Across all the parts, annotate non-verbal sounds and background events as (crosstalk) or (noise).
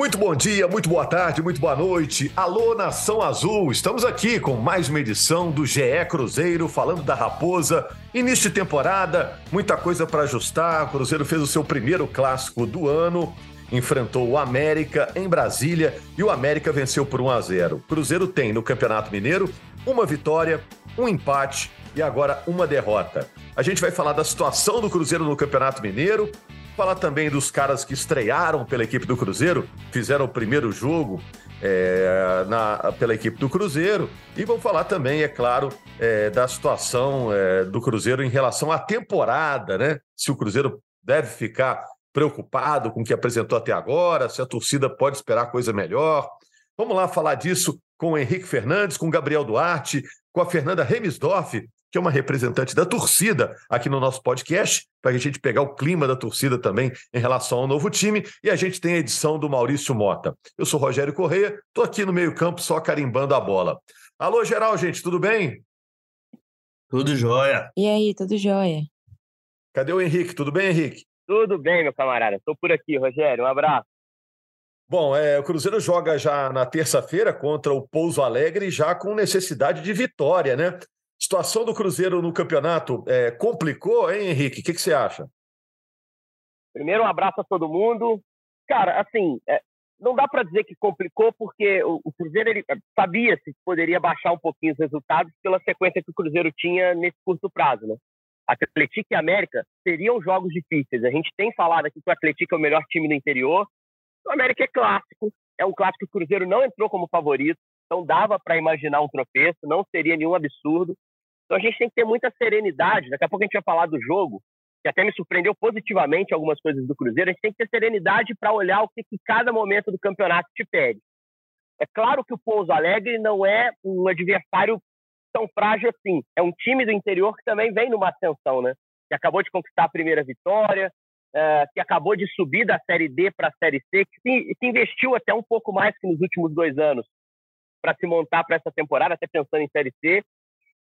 Muito bom dia, muito boa tarde, muito boa noite. Alô, Nação Azul! Estamos aqui com mais uma edição do GE Cruzeiro, falando da Raposa. Início de temporada, muita coisa para ajustar. O Cruzeiro fez o seu primeiro clássico do ano, enfrentou o América em Brasília e o América venceu por 1 a 0. O Cruzeiro tem no Campeonato Mineiro uma vitória, um empate e agora uma derrota. A gente vai falar da situação do Cruzeiro no Campeonato Mineiro, falar também dos caras que estrearam pela equipe do Cruzeiro, fizeram o primeiro jogo é, na, pela equipe do Cruzeiro. E vamos falar também, é claro, é, da situação é, do Cruzeiro em relação à temporada, né? Se o Cruzeiro deve ficar preocupado com o que apresentou até agora, se a torcida pode esperar coisa melhor. Vamos lá falar disso com o Henrique Fernandes, com o Gabriel Duarte, com a Fernanda Remisdorf, que é uma representante da torcida aqui no nosso podcast, para a gente pegar o clima da torcida também em relação ao novo time. E a gente tem a edição do Maurício Mota. Eu sou Rogério Correia, estou aqui no meio-campo só carimbando a bola. Alô, geral, gente, tudo bem? Tudo jóia. E aí, tudo jóia? Cadê o Henrique? Tudo bem, Henrique? Tudo bem, meu camarada. Estou por aqui, Rogério. Um abraço. Bom, é, o Cruzeiro joga já na terça-feira contra o Pouso Alegre, já com necessidade de vitória, né? Situação do Cruzeiro no campeonato é, complicou, hein, Henrique? O que, que, você acha? Primeiro, um abraço a todo mundo. Cara, assim, é, não dá para dizer que complicou, porque o, o Cruzeiro é, sabia se poderia baixar um pouquinho os resultados pela sequência que o Cruzeiro tinha nesse curto prazo, né? Atlético e América seriam jogos difíceis. A gente tem falado aqui que o Atlético é o melhor time do interior. O América é clássico, é um clássico que o Cruzeiro não entrou como favorito, então dava para imaginar um tropeço, não seria nenhum absurdo. Então a gente tem que ter muita serenidade. Daqui a pouco a gente vai falar do jogo, que até me surpreendeu positivamente algumas coisas do Cruzeiro. A gente tem que ter serenidade para olhar o que, que cada momento do campeonato te pede. É claro que o Pouso Alegre não é um adversário tão frágil assim. É um time do interior que também vem numa ascensão, né? Que acabou de conquistar a primeira vitória, é, que acabou de subir da Série D para a Série C, que se, que investiu até um pouco mais que nos últimos dois anos para se montar para essa temporada, até pensando em Série C.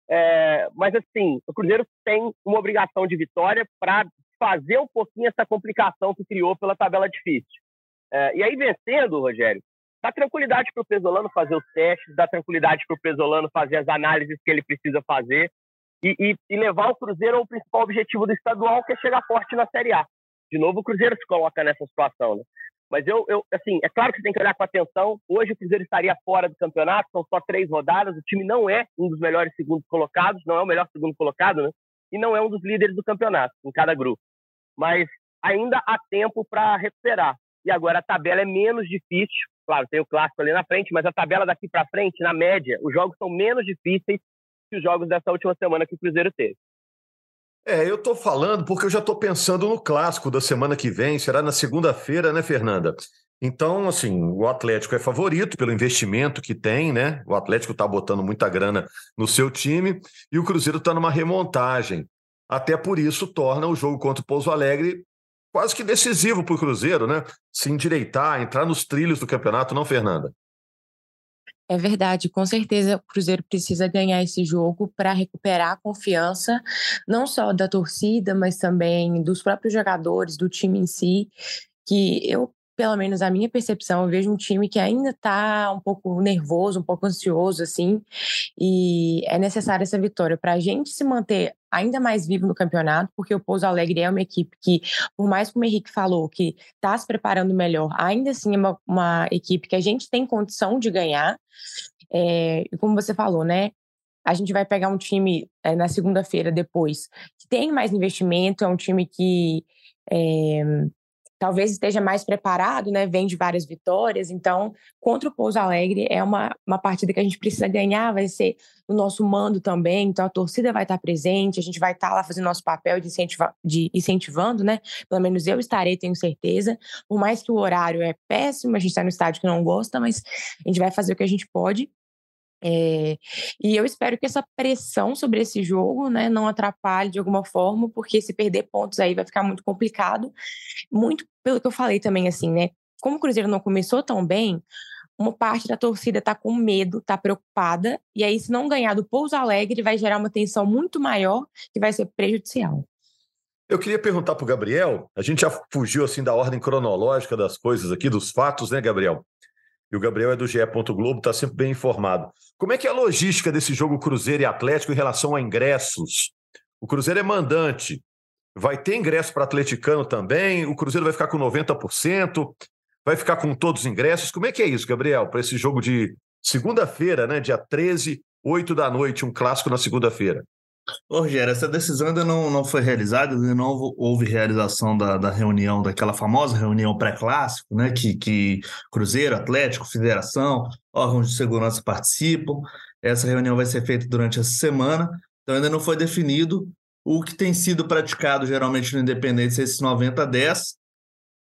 É, mas, assim, o Cruzeiro tem uma obrigação de vitória para fazer um pouquinho essa complicação que criou pela tabela difícil. É, e aí, vencendo, Rogério, dá tranquilidade para o Pesolano fazer os testes, dá tranquilidade para o Pesolano fazer as análises que ele precisa fazer e, e, e, levar o Cruzeiro ao principal objetivo do estadual, que é chegar forte na Série A. De novo, o Cruzeiro se coloca nessa situação. Né? Mas eu, eu, assim, é claro que você tem que olhar com atenção. Hoje o Cruzeiro estaria fora do campeonato, são só três rodadas. O time não é um dos melhores segundos colocados, não é o melhor segundo colocado, né? E não é um dos líderes do campeonato, em cada grupo. Mas ainda há tempo para recuperar. E agora a tabela é menos difícil. Claro, tem o clássico ali na frente, mas a tabela daqui para frente, na média, os jogos são menos difíceis que os jogos dessa última semana que o Cruzeiro teve. É, eu estou falando porque eu já estou pensando no clássico da semana que vem, será na segunda-feira, né, Fernanda? Então, assim, o Atlético é favorito pelo investimento que tem, né? O Atlético está botando muita grana no seu time e o Cruzeiro está numa remontagem. Até por isso torna o jogo contra o Pouso Alegre quase que decisivo para o Cruzeiro, né? Se endireitar, entrar nos trilhos do campeonato, não, Fernanda? É verdade, com certeza o Cruzeiro precisa ganhar esse jogo para recuperar a confiança, não só da torcida, mas também dos próprios jogadores, do time em si, que eu, pelo menos a minha percepção, eu vejo um time que ainda está um pouco nervoso, um pouco ansioso, assim, e é necessária essa vitória para a gente se manter ainda mais vivo no campeonato, porque o Pouso Alegre é uma equipe que, por mais que o Henrique falou que está se preparando melhor, ainda assim é uma, uma, equipe que a gente tem condição de ganhar. É, e como você falou, né? A gente vai pegar um time é, na segunda-feira depois que tem mais investimento, é um time que está talvez esteja mais preparado, né? Vem de várias vitórias. Então, contra o Pouso Alegre é uma, uma partida que a gente precisa ganhar, vai ser no nosso mando também. Então, a torcida vai estar presente, a gente vai estar lá fazendo nosso papel de, incentiva, de incentivando, né? Pelo menos eu estarei, tenho certeza. Por mais que o horário é péssimo, a gente está no estádio que não gosta, mas a gente vai fazer o que a gente pode. É, e eu espero que essa pressão sobre esse jogo né, não atrapalhe de alguma forma, porque se perder pontos aí vai ficar muito complicado. Muito pelo que eu falei também, assim, né? Como o Cruzeiro não começou tão bem, uma parte da torcida está com medo, está preocupada, e aí, se não ganhar do Pouso Alegre, vai gerar uma tensão muito maior que vai ser prejudicial. Eu queria perguntar para o Gabriel, a gente já fugiu assim da ordem cronológica das coisas aqui, dos fatos, né, Gabriel? E o Gabriel é do GE. Globo, está sempre bem informado. Como é que é a logística desse jogo Cruzeiro e Atlético em relação a ingressos? O Cruzeiro é mandante. Vai ter ingresso para atleticano também? O Cruzeiro vai ficar com 90%? Vai ficar com todos os ingressos? Como é que é isso, Gabriel, para esse jogo de segunda-feira, né? Dia 13, 8 da noite, um clássico na segunda-feira? Rogério, essa decisão ainda não, não foi realizada, ainda não houve realização da, da reunião, daquela famosa reunião pré-clássico, né? Que, que Cruzeiro, Atlético, Federação, órgãos de segurança participam. Essa reunião vai ser feita durante essa semana, então ainda não foi definido. O que tem sido praticado geralmente no Independência é esses 90-10,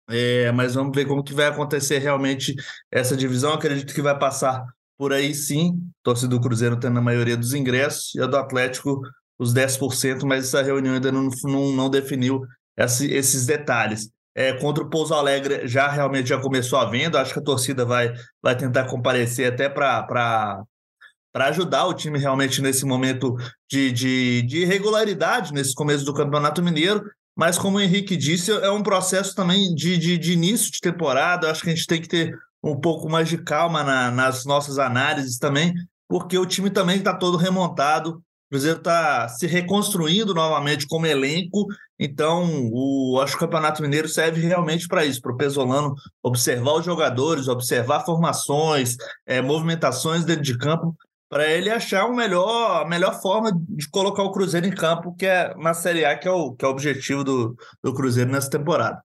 é, mas vamos ver como que vai acontecer realmente essa divisão. Acredito que vai passar por aí sim, torcida do Cruzeiro tendo a maioria dos ingressos e a do Atlético os 10%, mas essa reunião ainda não, não, não definiu esse, esses detalhes. É, contra o Pouso Alegre já realmente já começou a venda, acho que a torcida vai, vai tentar comparecer até para ajudar o time realmente nesse momento de, de, de irregularidade, nesse começo do Campeonato Mineiro, mas como o Henrique disse, é um processo também de, de, de início de temporada, acho que a gente tem que ter um pouco mais de calma na, nas nossas análises também, porque o time também está todo remontado, o Cruzeiro está se reconstruindo novamente como elenco, então o, acho que o Campeonato Mineiro serve realmente para isso, para o Pesolano observar os jogadores, observar formações, é, movimentações dentro de campo, para ele achar o melhor, a melhor forma de colocar o Cruzeiro em campo, que é na Série A, que é o, que é o objetivo do, do Cruzeiro nessa temporada.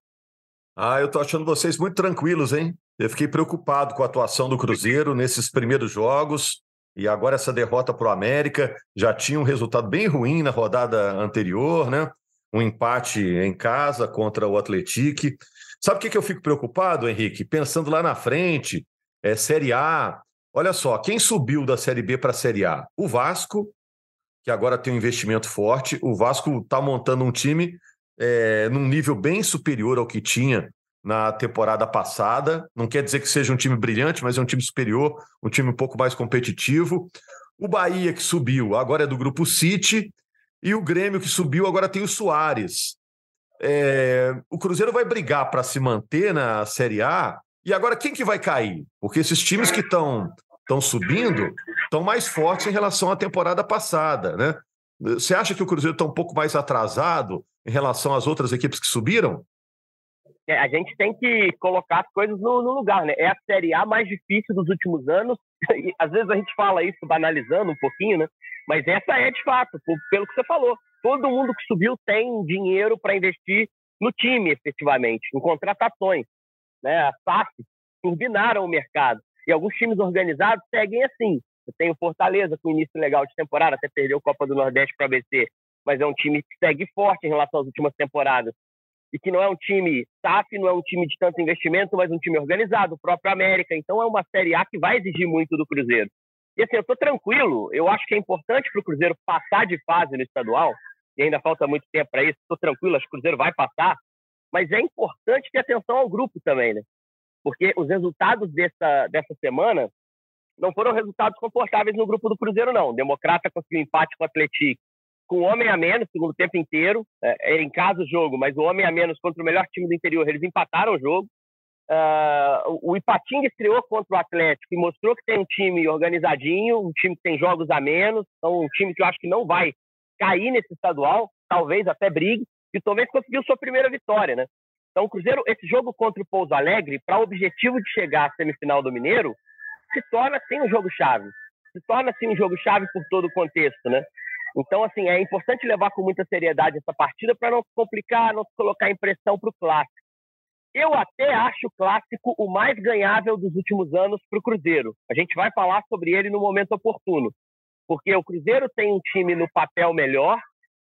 Ah, eu tô achando vocês muito tranquilos, hein? Eu fiquei preocupado com a atuação do Cruzeiro nesses primeiros jogos. E agora essa derrota para o América já tinha um resultado bem ruim na rodada anterior, né? Um empate em casa contra o Atlético. Sabe o que, que eu fico preocupado, Henrique? Pensando lá na frente, é Série A. Olha só, quem subiu da Série B para a Série A? O Vasco, que agora tem um investimento forte. O Vasco está montando um time é, num nível bem superior ao que tinha na temporada passada. Não quer dizer que seja um time brilhante, mas é um time superior, um time um pouco mais competitivo. O Bahia, que subiu, agora é do grupo City. E o Grêmio, que subiu, agora tem o Soares. É... o Cruzeiro vai brigar para se manter na Série A. E agora quem que vai cair? Porque esses times que estão estão subindo estão mais fortes em relação à temporada passada, né? Você acha que o Cruzeiro está um pouco mais atrasado em relação às outras equipes que subiram? A gente tem que colocar as coisas no, no, lugar, né? É a Série A mais difícil dos últimos anos. (laughs) E, às vezes a gente fala isso banalizando um pouquinho, né? Mas essa é de fato, pelo que você falou. Todo mundo que subiu tem dinheiro para investir no time, efetivamente, em contratações. Né? As SAF turbinaram o mercado. E alguns times organizados seguem assim. Eu tenho Fortaleza com início legal de temporada, até perdeu a Copa do Nordeste para BC, mas é um time que segue forte em relação às últimas temporadas e que não é um time SAF, não é um time de tanto investimento, mas um time organizado, o próprio América. Então é uma Série A que vai exigir muito do Cruzeiro. E assim, eu estou tranquilo, eu acho que é importante para o Cruzeiro passar de fase no estadual, e ainda falta muito tempo para isso, estou tranquilo, acho que o Cruzeiro vai passar, mas é importante ter atenção ao grupo também, né? Porque os resultados dessa, dessa semana não foram resultados confortáveis no grupo do Cruzeiro, não. O Democrata conseguiu empate com o Atlético, com o homem a menos, segundo tempo inteiro. É, em casa o jogo, mas o homem a menos contra o melhor time do interior, eles empataram o jogo. Uh, o Ipatinga estreou contra o Atlético e mostrou que tem um time organizadinho, um time que tem jogos a menos, então um time que eu acho que não vai cair nesse estadual, talvez até brigue, e talvez conseguiu sua primeira vitória, né? Então o Cruzeiro, esse jogo contra o Pouso Alegre, para o objetivo de chegar à semifinal do Mineiro, se torna sim um jogo chave. Se torna sim um jogo chave por todo o contexto, né? Então, assim, é importante levar com muita seriedade essa partida para não se complicar, não se colocar em pressão para o clássico. Eu até acho o clássico o mais ganhável dos últimos anos para o Cruzeiro. A gente vai falar sobre ele no momento oportuno. Porque o Cruzeiro tem um time no papel melhor.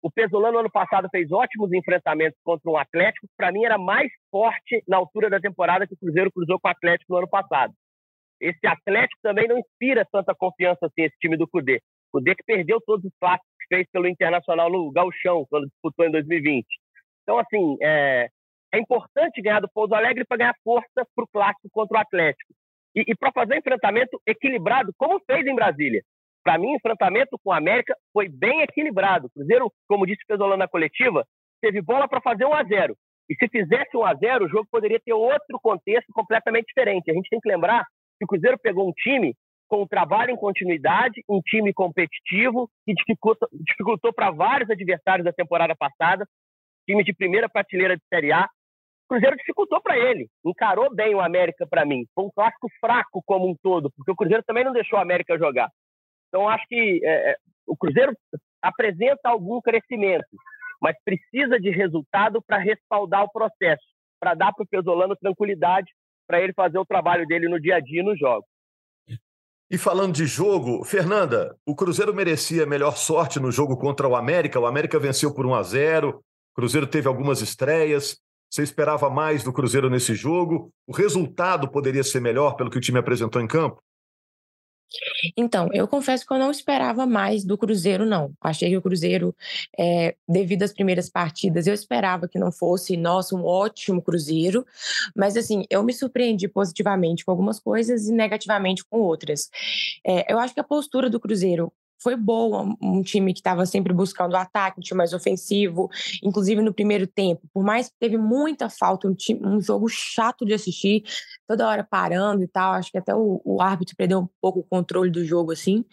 O Pesolano, ano passado, fez ótimos enfrentamentos contra um Atlético. Para mim, era mais forte na altura da temporada que o Cruzeiro cruzou com o Atlético no ano passado. Esse Atlético também não inspira tanta confiança assim, esse time do Cudê. O Cudê que perdeu todos os clássicos que fez pelo Internacional no Galchão, quando disputou em 2020. Então, assim, é, é importante ganhar do Pouso Alegre para ganhar força para o clássico contra o Atlético. E, e para fazer um enfrentamento equilibrado, como fez em Brasília. Para mim, o enfrentamento com o América foi bem equilibrado. O Cruzeiro, como disse o Pesolano na coletiva, teve bola para fazer 1 a 0 E se fizesse 1 a 0 o jogo poderia ter outro contexto completamente diferente. A gente tem que lembrar que o Cruzeiro pegou um time com um trabalho em continuidade, um time competitivo, que dificultou para vários adversários da temporada passada, time de primeira prateleira de Série A, Cruzeiro dificultou para ele, encarou bem o América para mim. Foi um clássico fraco como um todo, porque o Cruzeiro também não deixou o América jogar. Então, acho que é, é, o Cruzeiro apresenta algum crescimento, mas precisa de resultado para respaldar o processo, para dar para o Pesolano tranquilidade para ele fazer o trabalho dele no dia a dia nos jogos. E falando de jogo, Fernanda, o Cruzeiro merecia melhor sorte no jogo contra o América. O América venceu por 1 a 0. O Cruzeiro teve algumas estreias. Você esperava mais do Cruzeiro nesse jogo? O resultado poderia ser melhor pelo que o time apresentou em campo? Então, eu confesso que eu não esperava mais do Cruzeiro, não. Achei que o Cruzeiro, é, devido às primeiras partidas, eu esperava que não fosse, nossa, um ótimo Cruzeiro. Mas, assim, eu me surpreendi positivamente com algumas coisas e negativamente com outras. É, eu acho que a postura do Cruzeiro foi boa, um time que estava sempre buscando o ataque, um time mais ofensivo, inclusive no primeiro tempo. Por mais que teve muita falta, um, time, um jogo chato de assistir, toda hora parando e tal, acho que até o, o árbitro perdeu um pouco o controle do jogo, assim.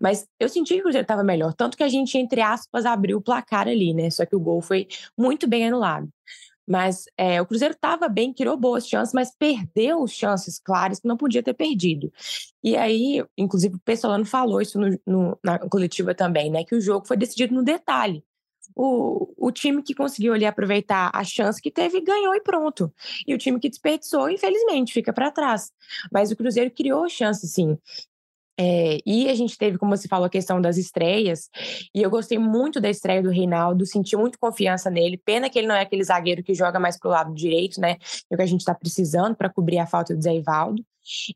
Mas eu senti que o Cruzeiro estava melhor, tanto que a gente, entre aspas, abriu o placar ali, né? Só que o gol foi muito bem anulado. Mas é, o Cruzeiro estava bem, criou boas chances, mas perdeu chances claras que não podia ter perdido. E aí, inclusive, o Pessolano falou isso no, no, na coletiva também, né? Que o jogo foi decidido no detalhe. O, o time que conseguiu ali aproveitar a chance que teve ganhou e pronto. E o time que desperdiçou, infelizmente, fica para trás. Mas o Cruzeiro criou chance, sim. É, e a gente teve, como você falou, a questão das estreias, e eu gostei muito da estreia do Reinaldo, senti muito confiança nele. Pena que ele não é aquele zagueiro que joga mais pro lado direito, né? É o que a gente está precisando para cobrir a falta do Zé Ivaldo.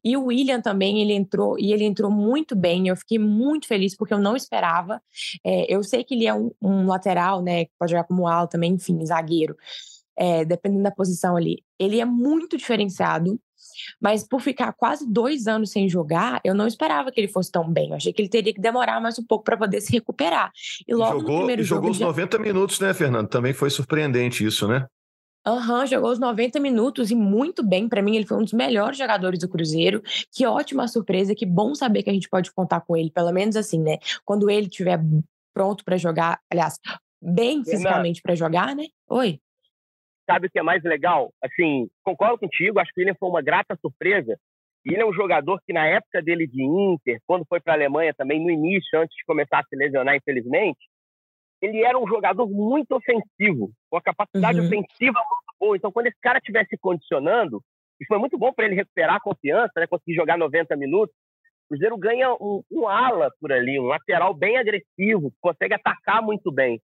E o William também, ele entrou, e ele entrou muito bem. Eu fiquei muito feliz porque eu não esperava. É, eu sei que ele é um, um, lateral, né? Que pode jogar como ala também, enfim, zagueiro. É, dependendo da posição ali. Ele é muito diferenciado. Mas por ficar quase dois anos sem jogar, eu não esperava que ele fosse tão bem. Eu achei que ele teria que demorar mais um pouco para poder se recuperar. E logo jogou, no primeiro jogou jogo. Jogou os 90 já... minutos, né, Fernando? Também foi surpreendente isso, né? Aham, uhum, jogou os 90 minutos e muito bem. Para mim, ele foi um dos melhores jogadores do Cruzeiro. Que ótima surpresa, que bom saber que a gente pode contar com ele, pelo menos assim, né? Quando ele estiver pronto para jogar, aliás, bem fisicamente para jogar, né? Oi. Sabe o que é mais legal? Assim, concordo contigo, acho que o William foi uma grata surpresa. E ele é um jogador que, na época dele de Inter, quando foi para a Alemanha também, no início, antes de começar a se lesionar, infelizmente, ele era um jogador muito ofensivo, com a capacidade uhum. ofensiva muito boa. Então, quando esse cara estiver se condicionando, isso foi muito bom para ele recuperar a confiança, né, conseguir jogar 90 minutos. O Cruzeiro ganha um, um ala por ali, um lateral bem agressivo, consegue atacar muito bem.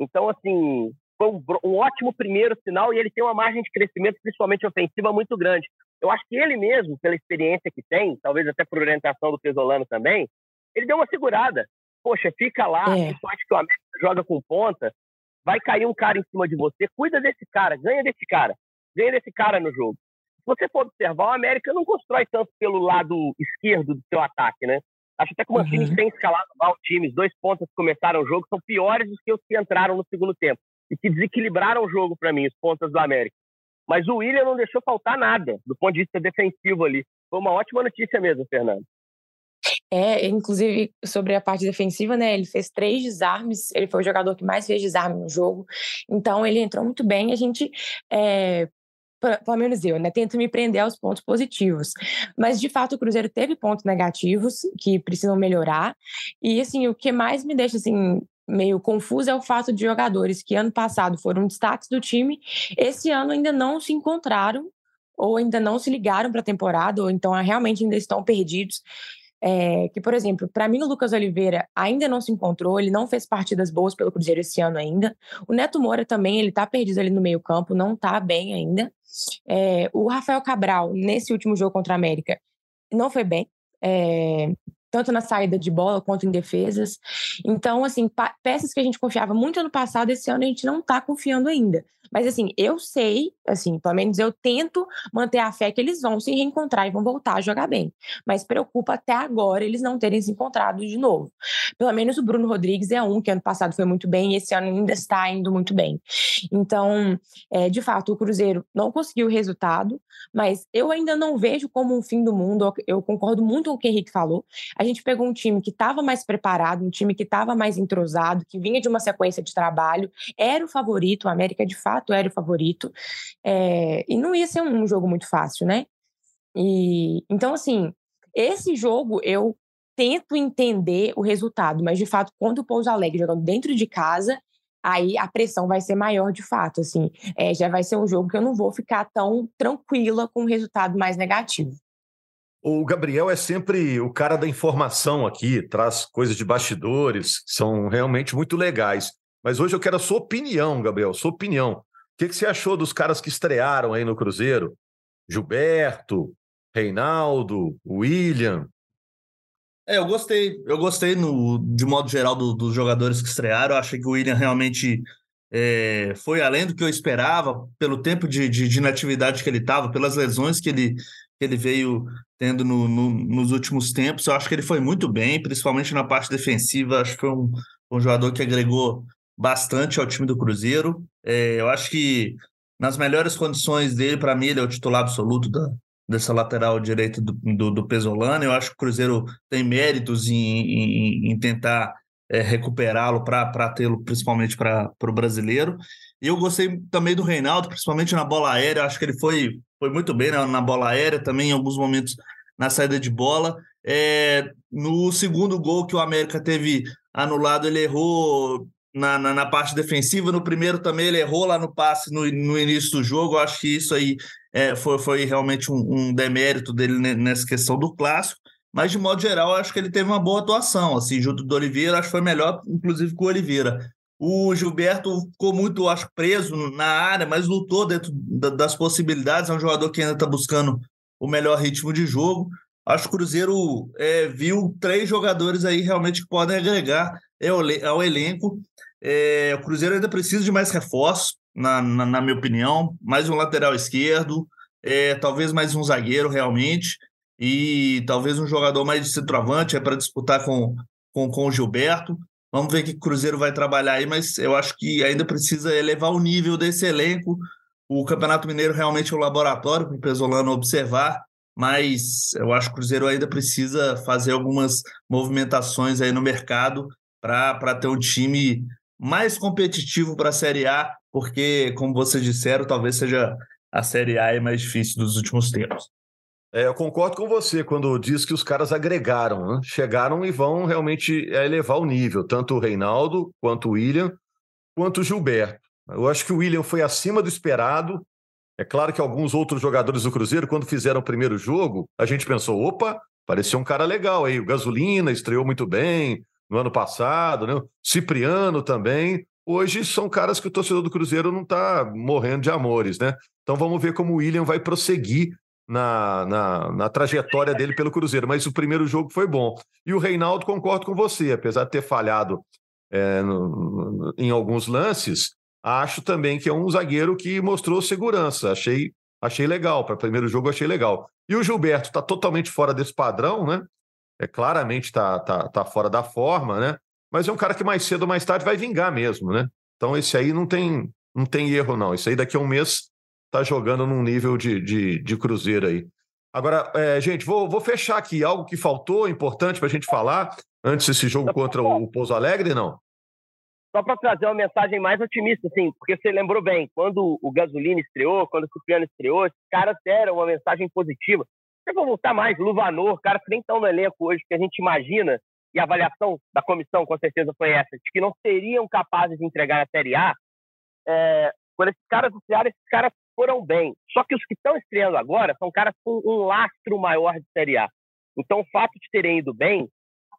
Então, assim, foi um, um, ótimo primeiro sinal e ele tem uma margem de crescimento, principalmente ofensiva, muito grande. Eu acho que ele mesmo, pela experiência que tem, talvez até por orientação do Pesolano também, ele deu uma segurada. Poxa, fica lá, é. principalmente que o América joga com ponta, vai cair um cara em cima de você, cuida desse cara, ganha desse cara, ganha desse cara no jogo. Se você for observar, o América não constrói tanto pelo lado esquerdo do seu ataque, né? Acho até que o Mancini uhum. tem escalado mal times. Dois pontos que começaram o jogo são piores do que os que entraram no segundo tempo e que desequilibraram o jogo para mim, os pontas do América. Mas o William não deixou faltar nada do ponto de vista defensivo ali. Foi uma ótima notícia mesmo, Fernando. É, inclusive sobre a parte defensiva, né? Ele fez três desarmes, ele foi o jogador que mais fez desarme no jogo. Então ele entrou muito bem. A gente é, pelo menos eu, né, tento me prender aos pontos positivos. Mas, de fato, o Cruzeiro teve pontos negativos que precisam melhorar. E, assim, o que mais me deixa, assim, meio confuso é o fato de jogadores que ano passado foram destaques do time, esse ano ainda não se encontraram ou ainda não se ligaram para a temporada, ou então realmente ainda estão perdidos. É, que, por exemplo, para mim o Lucas Oliveira ainda não se encontrou, ele não fez partidas boas pelo Cruzeiro esse ano ainda. O Neto Moura também, ele tá perdido ali no meio campo, não tá bem ainda. É, o Rafael Cabral, nesse último jogo contra a América, não foi bem. É, tanto na saída de bola quanto em defesas. Então, assim, peças que a gente confiava muito ano passado, esse ano a gente não está confiando ainda. Mas, assim, eu sei, assim, pelo menos eu tento manter a fé que eles vão se reencontrar e vão voltar a jogar bem. Mas preocupa até agora eles não terem se encontrado de novo. Pelo menos o Bruno Rodrigues é um que ano passado foi muito bem e esse ano ainda está indo muito bem. Então, é, de fato, o Cruzeiro não conseguiu o resultado, mas eu ainda não vejo como um fim do mundo. Eu concordo muito com o que o Henrique falou. A gente pegou um time que estava mais preparado, um time que estava mais entrosado, que vinha de uma sequência de trabalho, era o favorito, o América de fato era o favorito, é, e não ia ser um jogo muito fácil, né? E então, assim, esse jogo eu tento entender o resultado, mas de fato, quando o Pouso Alegre jogando dentro de casa, aí a pressão vai ser maior de fato, assim, é, já vai ser um jogo que eu não vou ficar tão tranquila com o resultado mais negativo. O Gabriel é sempre o cara da informação aqui, traz coisas de bastidores, são realmente muito legais. Mas hoje eu quero a sua opinião, Gabriel, sua opinião. O que, que você achou dos caras que estrearam aí no Cruzeiro? Gilberto, Reinaldo, William. É, eu gostei. Eu gostei, no, de modo geral, do, dos jogadores que estrearam. Eu achei que o William realmente é, foi além do que eu esperava, pelo tempo de, de, de inatividade que ele estava, pelas lesões que ele, que ele veio tendo no, no, nos últimos tempos. Eu acho que ele foi muito bem, principalmente na parte defensiva. Acho que foi um, um jogador que agregou bastante ao time do Cruzeiro. É, eu acho que nas melhores condições dele, para mim, ele é o titular absoluto da, dessa lateral direita do, do, do Pesolano. Eu acho que o Cruzeiro tem méritos em, em, em tentar é, recuperá-lo para tê-lo, principalmente para o brasileiro. E eu gostei também do Reinaldo, principalmente na bola aérea. Acho que ele foi, foi muito bem na, na bola aérea, também em alguns momentos na saída de bola. É, no segundo gol que o América teve anulado, ele errou na, na, na, parte defensiva. No primeiro também ele errou lá no passe no, no início do jogo. Acho que isso aí é, foi, foi realmente um, um demérito dele nessa questão do clássico mas de modo geral, acho que ele teve uma boa atuação, assim, junto do Oliveira, acho que foi melhor, inclusive, com o Oliveira. O Gilberto ficou muito, acho, preso na área, mas lutou dentro das possibilidades, é um jogador que ainda está buscando o melhor ritmo de jogo. Acho que o Cruzeiro é, viu três jogadores aí realmente que podem agregar ao elenco. É, o Cruzeiro ainda precisa de mais reforços, na, na, na minha opinião, mais um lateral esquerdo, é, talvez mais um zagueiro realmente e talvez um jogador mais de centroavante é para disputar com, com, com o Gilberto. Vamos ver que o Cruzeiro vai trabalhar aí, mas eu acho que ainda precisa elevar o nível desse elenco. O Campeonato Mineiro realmente é um laboratório para o Pesolano observar, mas eu acho que o Cruzeiro ainda precisa fazer algumas movimentações aí no mercado para ter um time mais competitivo para a Série A, porque, como vocês disseram, talvez seja a Série A mais difícil dos últimos tempos. É, eu concordo com você quando diz que os caras agregaram, né? chegaram e vão realmente é, elevar o nível, tanto o Reinaldo, quanto o William, quanto o Gilberto. Eu acho que o William foi acima do esperado. É claro que alguns outros jogadores do Cruzeiro, quando fizeram o primeiro jogo, a gente pensou: opa, parecia um cara legal aí. O Gasolina estreou muito bem no ano passado, né? Cipriano também. Hoje são caras que o torcedor do Cruzeiro não está morrendo de amores, né? Então vamos ver como o William vai prosseguir na, na, na, trajetória dele pelo Cruzeiro, mas o primeiro jogo foi bom. E o Reinaldo, concordo com você, apesar de ter falhado é, no, em alguns lances, acho também que é um zagueiro que mostrou segurança. Achei, achei legal. Para o primeiro jogo, achei legal. E o Gilberto está totalmente fora desse padrão, né? É, claramente está tá, tá fora da forma, né? Mas é um cara que mais cedo ou mais tarde vai vingar mesmo, né? Então esse aí não tem, não tem erro, não. Esse aí daqui a um mês está jogando num nível de, de, de cruzeiro aí. Agora, é, gente, vou, vou fechar aqui. Algo que faltou, importante para a gente falar, antes desse jogo contra o Pouso Alegre, não? Só para trazer uma mensagem mais otimista, assim, porque você lembrou bem, quando o Gasolina estreou, quando o Cipriano estreou, esses caras deram uma mensagem positiva. Você vai voltar mais, Luvanor, caras que nem estão no elenco hoje, que a gente imagina e a avaliação da comissão com certeza foi essa, de que não seriam capazes de entregar a Série A, é, quando esses caras estrearam, esses caras foram bem. Só que os que estão estreando agora são caras com um lastro maior de Série A. Então, o fato de terem ido bem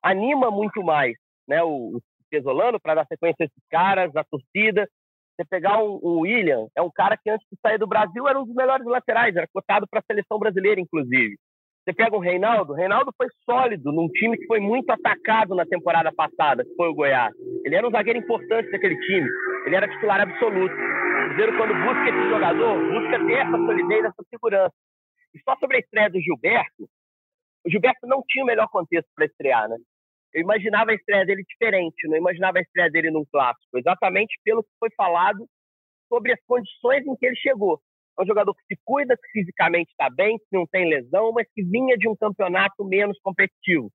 anima muito mais né, o, o Pesolano para dar sequência a esses caras, a torcida. Você pegar o um William, é um cara que antes de sair do Brasil era um dos melhores laterais, era cotado para a seleção brasileira, inclusive. Você pega o Reinaldo, o Reinaldo foi sólido num time que foi muito atacado na temporada passada, que foi o Goiás. Ele era um zagueiro importante daquele time, ele era titular absoluto. O quando busca esse jogador, busca ter essa solidez, essa segurança. E só sobre a estreia do Gilberto, o Gilberto não tinha o melhor contexto para estrear, né? Eu imaginava a estreia dele diferente, não imaginava a estreia dele num clássico, exatamente pelo que foi falado sobre as condições em que ele chegou. É um jogador que se cuida, que fisicamente está bem, que não tem lesão, mas que vinha de um campeonato menos competitivo.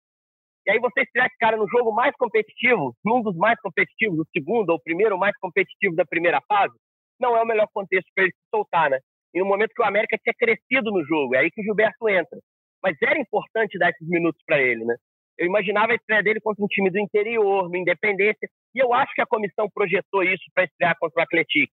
E aí você estrear esse cara no jogo mais competitivo, num dos mais competitivos, o segundo ou o primeiro mais competitivo da primeira fase, não é o melhor contexto para ele se soltar, né? E no momento que o América tinha crescido no jogo, é aí que o Gilberto entra. Mas era importante dar esses minutos para ele, né? Eu imaginava a estreia dele contra um time do interior, no Independência, e eu acho que a comissão projetou isso para estrear contra o Atlético.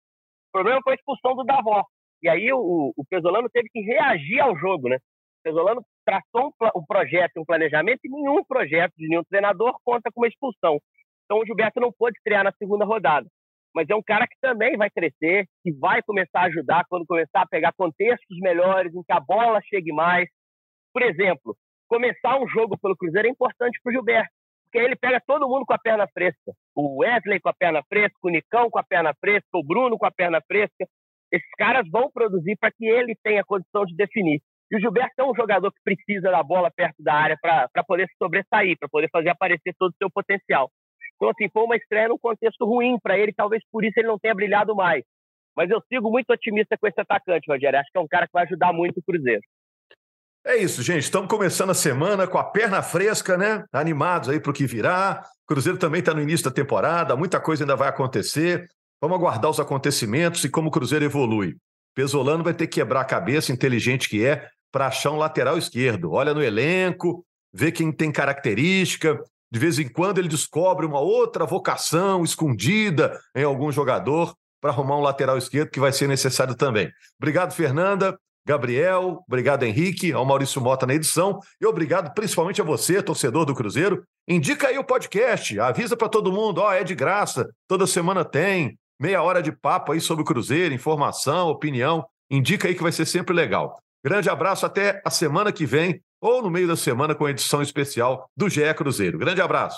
O problema foi a expulsão do Davó. E aí o, o Pesolano teve que reagir ao jogo, né? O Pesolano traçou um, um projeto, um planejamento, e nenhum projeto de nenhum treinador conta com uma expulsão. Então o Gilberto não pôde estrear na segunda rodada. Mas é um cara que também vai crescer, que vai começar a ajudar quando começar a pegar contextos melhores, em que a bola chegue mais. Por exemplo, começar um jogo pelo Cruzeiro é importante para o Gilberto, porque aí ele pega todo mundo com a perna fresca. O Wesley com a perna fresca, o Nicão com a perna fresca, o Bruno com a perna fresca. Esses caras vão produzir para que ele tenha condição de definir. E o Gilberto é um jogador que precisa da bola perto da área para poder se sobressair, para poder fazer aparecer todo o seu potencial. Então, assim, foi uma estreia num contexto ruim para ele, talvez por isso ele não tenha brilhado mais. Mas eu sigo muito otimista com esse atacante, Rogério. Acho que é um cara que vai ajudar muito o Cruzeiro. É isso, gente. Estamos começando a semana com a perna fresca, né? Animados aí para o que virá. O Cruzeiro também está no início da temporada, muita coisa ainda vai acontecer. Vamos aguardar os acontecimentos e como o Cruzeiro evolui. Pesolano vai ter que quebrar a cabeça, inteligente que é, para achar um lateral esquerdo. Olha no elenco, vê quem tem característica. De vez em quando ele descobre uma outra vocação escondida em algum jogador para arrumar um lateral esquerdo que vai ser necessário também. Obrigado, Fernanda. Gabriel, obrigado Henrique, ao Maurício Mota na edição e obrigado principalmente a você, torcedor do Cruzeiro. Indica aí o podcast, avisa para todo mundo, ó, é de graça, toda semana tem, meia hora de papo aí sobre o Cruzeiro, informação, opinião. Indica aí que vai ser sempre legal. Grande abraço até a semana que vem ou no meio da semana com a edição especial do GE Cruzeiro. Grande abraço.